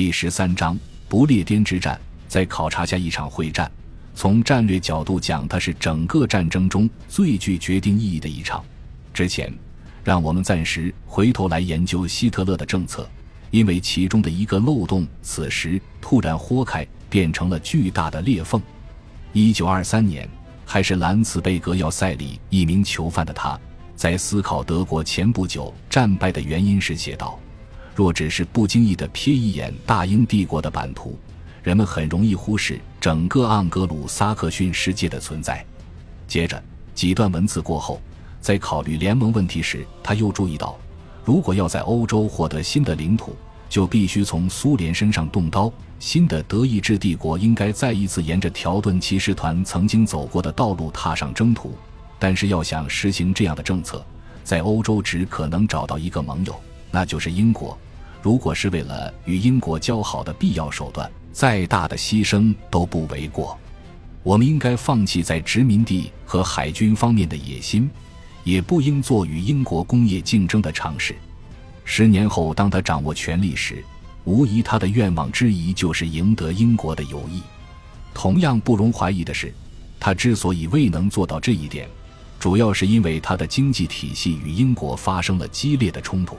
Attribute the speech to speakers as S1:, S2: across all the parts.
S1: 第十三章不列颠之战。在考察下一场会战，从战略角度讲，它是整个战争中最具决定意义的一场。之前，让我们暂时回头来研究希特勒的政策，因为其中的一个漏洞，此时突然豁开，变成了巨大的裂缝。一九二三年，还是兰茨贝格要塞里一名囚犯的他，在思考德国前不久战败的原因时写道：“若只是不经意地瞥一眼大英帝国的版图。”人们很容易忽视整个盎格鲁撒克逊世界的存在。接着几段文字过后，在考虑联盟问题时，他又注意到，如果要在欧洲获得新的领土，就必须从苏联身上动刀。新的德意志帝国应该再一次沿着条顿骑士团曾经走过的道路踏上征途。但是，要想实行这样的政策，在欧洲只可能找到一个盟友，那就是英国。如果是为了与英国交好的必要手段，再大的牺牲都不为过。我们应该放弃在殖民地和海军方面的野心，也不应做与英国工业竞争的尝试。十年后，当他掌握权力时，无疑他的愿望之一就是赢得英国的友谊。同样不容怀疑的是，他之所以未能做到这一点，主要是因为他的经济体系与英国发生了激烈的冲突。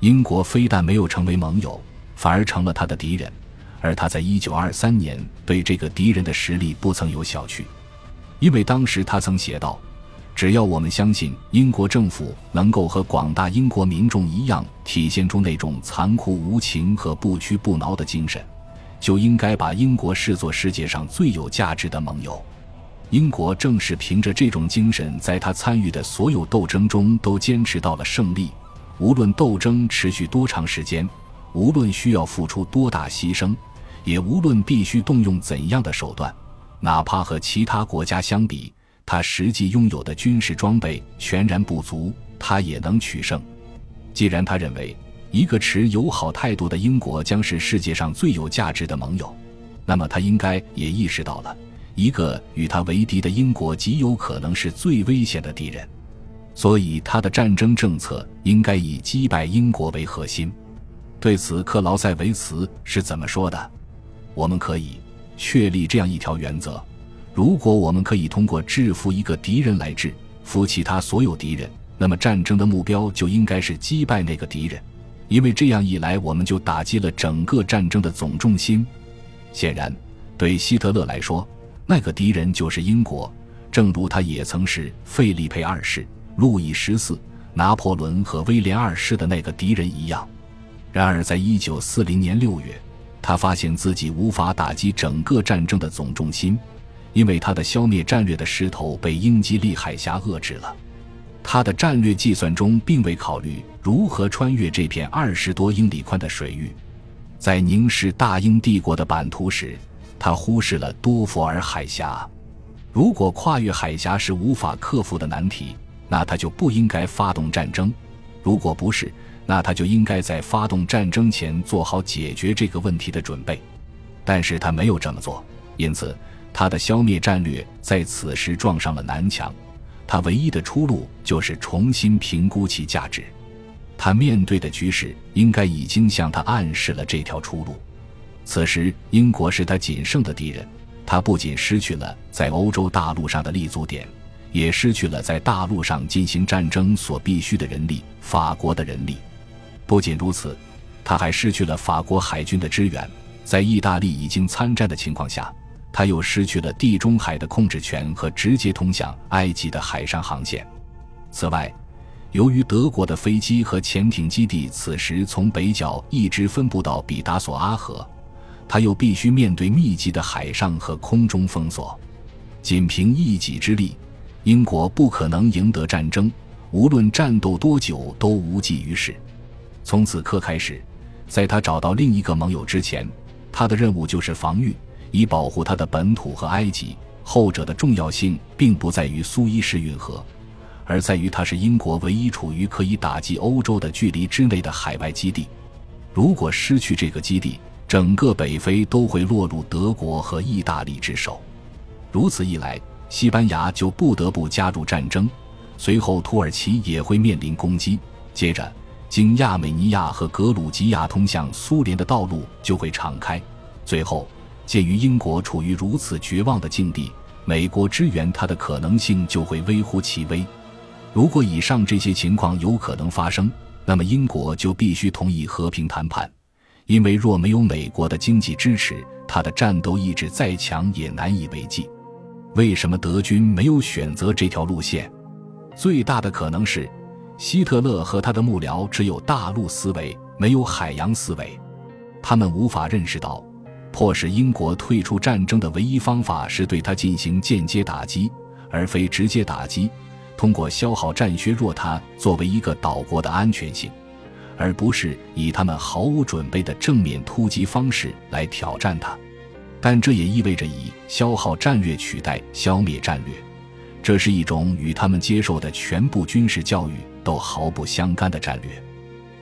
S1: 英国非但没有成为盟友，反而成了他的敌人。而他在一九二三年对这个敌人的实力不曾有小觑，因为当时他曾写道：“只要我们相信英国政府能够和广大英国民众一样体现出那种残酷无情和不屈不挠的精神，就应该把英国视作世界上最有价值的盟友。”英国正是凭着这种精神，在他参与的所有斗争中都坚持到了胜利，无论斗争持续多长时间，无论需要付出多大牺牲。也无论必须动用怎样的手段，哪怕和其他国家相比，他实际拥有的军事装备全然不足，他也能取胜。既然他认为一个持友好态度的英国将是世界上最有价值的盟友，那么他应该也意识到了，一个与他为敌的英国极有可能是最危险的敌人。所以，他的战争政策应该以击败英国为核心。对此，克劳塞维茨是怎么说的？我们可以确立这样一条原则：如果我们可以通过制服一个敌人来制服其他所有敌人，那么战争的目标就应该是击败那个敌人，因为这样一来，我们就打击了整个战争的总重心。显然，对希特勒来说，那个敌人就是英国，正如他也曾是费利佩二世、路易十四、拿破仑和威廉二世的那个敌人一样。然而，在一九四零年六月。他发现自己无法打击整个战争的总重心，因为他的消灭战略的势头被英吉利海峡遏制了。他的战略计算中并未考虑如何穿越这片二十多英里宽的水域。在凝视大英帝国的版图时，他忽视了多佛尔海峡。如果跨越海峡是无法克服的难题，那他就不应该发动战争。如果不是，那他就应该在发动战争前做好解决这个问题的准备，但是他没有这么做，因此他的消灭战略在此时撞上了南墙。他唯一的出路就是重新评估其价值。他面对的局势应该已经向他暗示了这条出路。此时，英国是他仅剩的敌人，他不仅失去了在欧洲大陆上的立足点，也失去了在大陆上进行战争所必需的人力——法国的人力。不仅如此，他还失去了法国海军的支援。在意大利已经参战的情况下，他又失去了地中海的控制权和直接通向埃及的海上航线。此外，由于德国的飞机和潜艇基地此时从北角一直分布到比达索阿河，他又必须面对密集的海上和空中封锁。仅凭一己之力，英国不可能赢得战争，无论战斗多久都无济于事。从此刻开始，在他找到另一个盟友之前，他的任务就是防御，以保护他的本土和埃及。后者的重要性并不在于苏伊士运河，而在于它是英国唯一处于可以打击欧洲的距离之内的海外基地。如果失去这个基地，整个北非都会落入德国和意大利之手。如此一来，西班牙就不得不加入战争，随后土耳其也会面临攻击。接着。经亚美尼亚和格鲁吉亚通向苏联的道路就会敞开。最后，鉴于英国处于如此绝望的境地，美国支援他的可能性就会微乎其微。如果以上这些情况有可能发生，那么英国就必须同意和平谈判，因为若没有美国的经济支持，他的战斗意志再强也难以为继。为什么德军没有选择这条路线？最大的可能是，希特勒和他的幕僚只有大陆思维，没有海洋思维。他们无法认识到，迫使英国退出战争的唯一方法是对他进行间接打击，而非直接打击。通过消耗战削弱他作为一个岛国的安全性，而不是以他们毫无准备的正面突击方式来挑战他。但这也意味着以消耗战略取代消灭战略。这是一种与他们接受的全部军事教育都毫不相干的战略，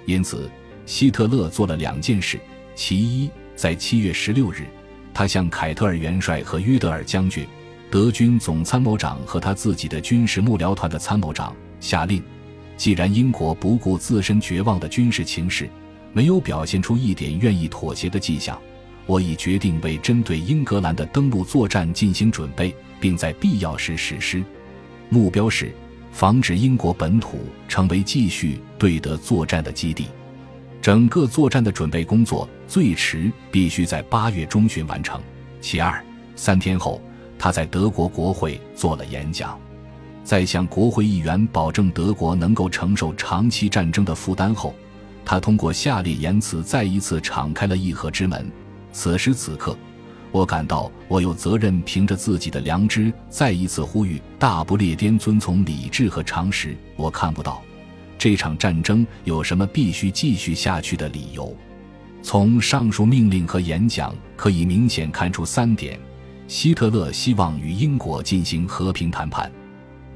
S1: 因此，希特勒做了两件事：其一，在七月十六日，他向凯特尔元帅和约德尔将军、德军总参谋长和他自己的军事幕僚团的参谋长下令，既然英国不顾自身绝望的军事情势，没有表现出一点愿意妥协的迹象，我已决定为针对英格兰的登陆作战进行准备。并在必要时实施，目标是防止英国本土成为继续对德作战的基地。整个作战的准备工作最迟必须在八月中旬完成。其二，三天后，他在德国国会做了演讲，在向国会议员保证德国能够承受长期战争的负担后，他通过下列言辞再一次敞开了议和之门。此时此刻。我感到我有责任凭着自己的良知再一次呼吁大不列颠遵从理智和常识。我看不到这场战争有什么必须继续下去的理由。从上述命令和演讲可以明显看出三点：希特勒希望与英国进行和平谈判，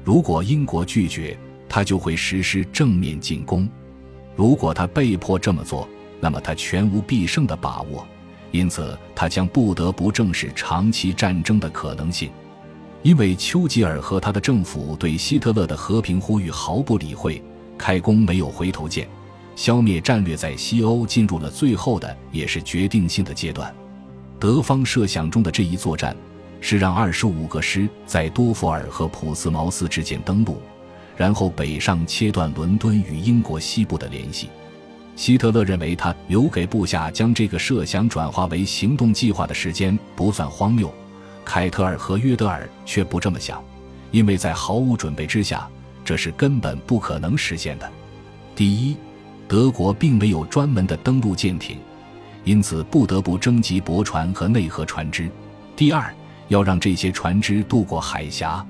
S1: 如果英国拒绝，他就会实施正面进攻；如果他被迫这么做，那么他全无必胜的把握。因此，他将不得不正视长期战争的可能性。因为丘吉尔和他的政府对希特勒的和平呼吁毫不理会，开弓没有回头箭，消灭战略在西欧进入了最后的也是决定性的阶段。德方设想中的这一作战，是让二十五个师在多佛尔和普斯茅斯之间登陆，然后北上切断伦敦与英国西部的联系。希特勒认为，他留给部下将这个设想转化为行动计划的时间不算荒谬。凯特尔和约德尔却不这么想，因为在毫无准备之下，这是根本不可能实现的。第一，德国并没有专门的登陆舰艇，因此不得不征集驳船和内河船只。第二，要让这些船只渡过海峡，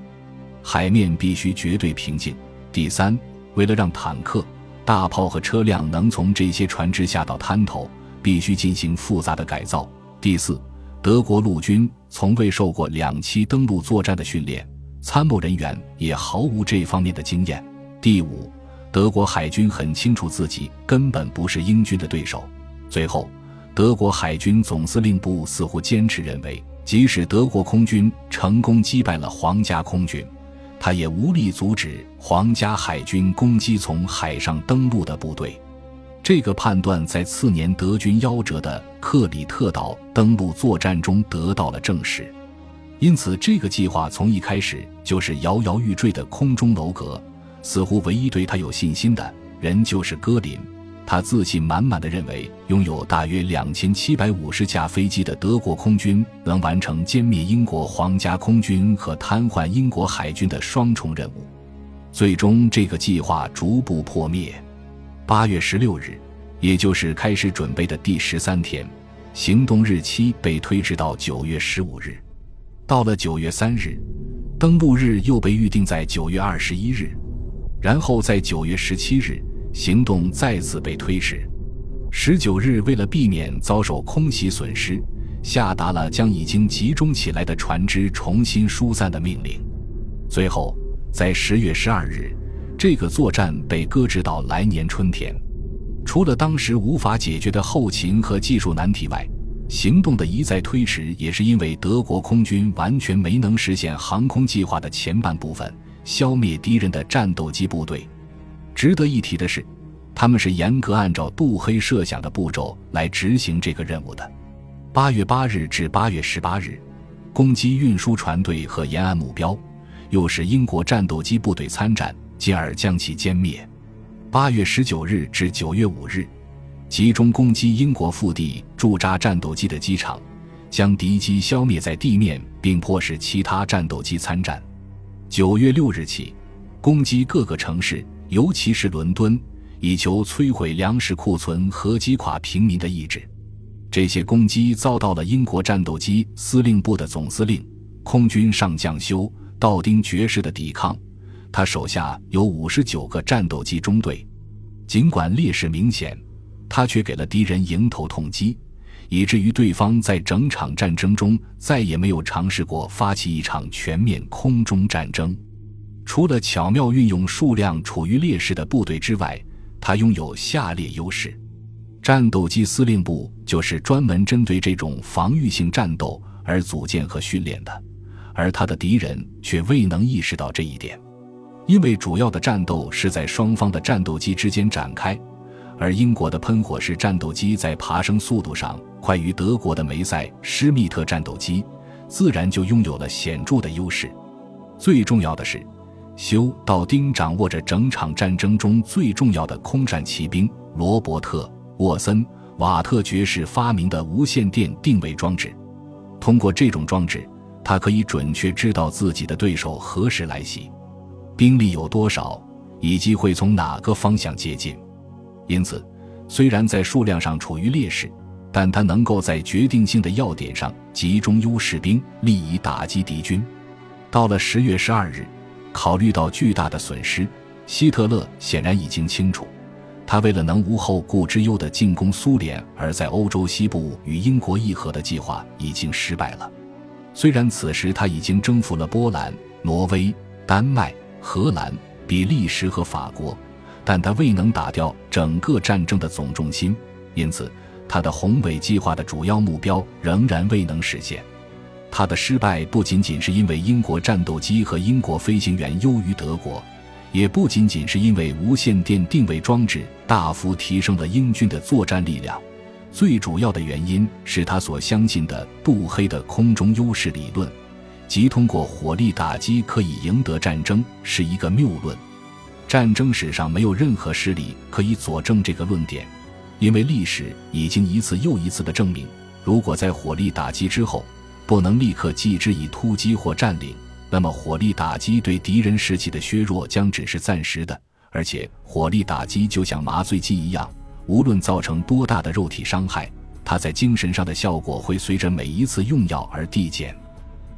S1: 海面必须绝对平静。第三，为了让坦克。大炮和车辆能从这些船只下到滩头，必须进行复杂的改造。第四，德国陆军从未受过两栖登陆作战的训练，参谋人员也毫无这方面的经验。第五，德国海军很清楚自己根本不是英军的对手。最后，德国海军总司令部似乎坚持认为，即使德国空军成功击败了皇家空军。他也无力阻止皇家海军攻击从海上登陆的部队。这个判断在次年德军夭折的克里特岛登陆作战中得到了证实。因此，这个计划从一开始就是摇摇欲坠的空中楼阁。似乎唯一对他有信心的人就是戈林。他自信满满的认为，拥有大约两千七百五十架飞机的德国空军能完成歼灭英国皇家空军和瘫痪英国海军的双重任务。最终，这个计划逐步破灭。八月十六日，也就是开始准备的第十三天，行动日期被推迟到九月十五日。到了九月三日，登陆日又被预定在九月二十一日，然后在九月十七日。行动再次被推迟。十九日，为了避免遭受空袭损失，下达了将已经集中起来的船只重新疏散的命令。最后，在十月十二日，这个作战被搁置到来年春天。除了当时无法解决的后勤和技术难题外，行动的一再推迟也是因为德国空军完全没能实现航空计划的前半部分——消灭敌人的战斗机部队。值得一提的是，他们是严格按照杜黑设想的步骤来执行这个任务的。八月八日至八月十八日，攻击运输船队和沿岸目标，又使英国战斗机部队参战，进而将其歼灭。八月十九日至九月五日，集中攻击英国腹地驻扎战斗机的机场，将敌机消灭在地面，并迫使其他战斗机参战。九月六日起，攻击各个城市，尤其是伦敦。以求摧毁粮食库存和击垮平民的意志。这些攻击遭到了英国战斗机司令部的总司令、空军上将修·道丁爵士的抵抗。他手下有五十九个战斗机中队，尽管劣势明显，他却给了敌人迎头痛击，以至于对方在整场战争中再也没有尝试过发起一场全面空中战争。除了巧妙运用数量处于劣势的部队之外，他拥有下列优势：战斗机司令部就是专门针对这种防御性战斗而组建和训练的，而他的敌人却未能意识到这一点，因为主要的战斗是在双方的战斗机之间展开，而英国的喷火式战斗机在爬升速度上快于德国的梅塞施密特战斗机，自然就拥有了显著的优势。最重要的是。修·道丁掌握着整场战争中最重要的空战骑兵罗伯特·沃森·瓦特爵士发明的无线电定位装置。通过这种装置，他可以准确知道自己的对手何时来袭，兵力有多少，以及会从哪个方向接近。因此，虽然在数量上处于劣势，但他能够在决定性的要点上集中优势兵力以打击敌军。到了十月十二日。考虑到巨大的损失，希特勒显然已经清楚，他为了能无后顾之忧地进攻苏联，而在欧洲西部与英国议和的计划已经失败了。虽然此时他已经征服了波兰、挪威、丹麦、荷兰、比利时和法国，但他未能打掉整个战争的总重心，因此他的宏伟计划的主要目标仍然未能实现。他的失败不仅仅是因为英国战斗机和英国飞行员优于德国，也不仅仅是因为无线电定位装置大幅提升了英军的作战力量。最主要的原因是他所相信的杜黑的空中优势理论，即通过火力打击可以赢得战争，是一个谬论。战争史上没有任何事例可以佐证这个论点，因为历史已经一次又一次的证明，如果在火力打击之后，不能立刻继之以突击或占领，那么火力打击对敌人士气的削弱将只是暂时的，而且火力打击就像麻醉剂一样，无论造成多大的肉体伤害，它在精神上的效果会随着每一次用药而递减。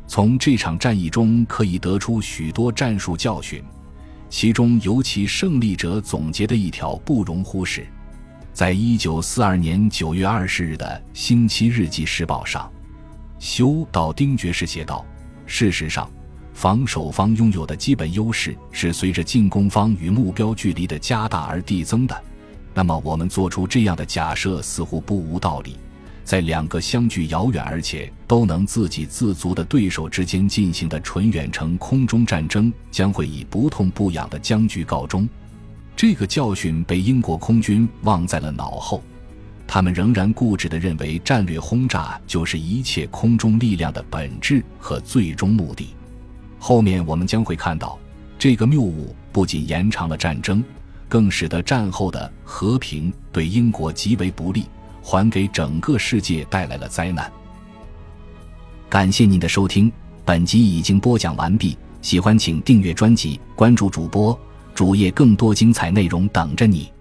S1: 从这场战役中可以得出许多战术教训，其中尤其胜利者总结的一条不容忽视。在一九四二年九月二十日的《星期日记时报》上。修道丁爵士写道：“事实上，防守方拥有的基本优势是随着进攻方与目标距离的加大而递增的。那么，我们做出这样的假设似乎不无道理。在两个相距遥远而且都能自给自足的对手之间进行的纯远程空中战争，将会以不痛不痒的僵局告终。这个教训被英国空军忘在了脑后。”他们仍然固执地认为，战略轰炸就是一切空中力量的本质和最终目的。后面我们将会看到，这个谬误不仅延长了战争，更使得战后的和平对英国极为不利，还给整个世界带来了灾难。感谢您的收听，本集已经播讲完毕。喜欢请订阅专辑，关注主播主页，更多精彩内容等着你。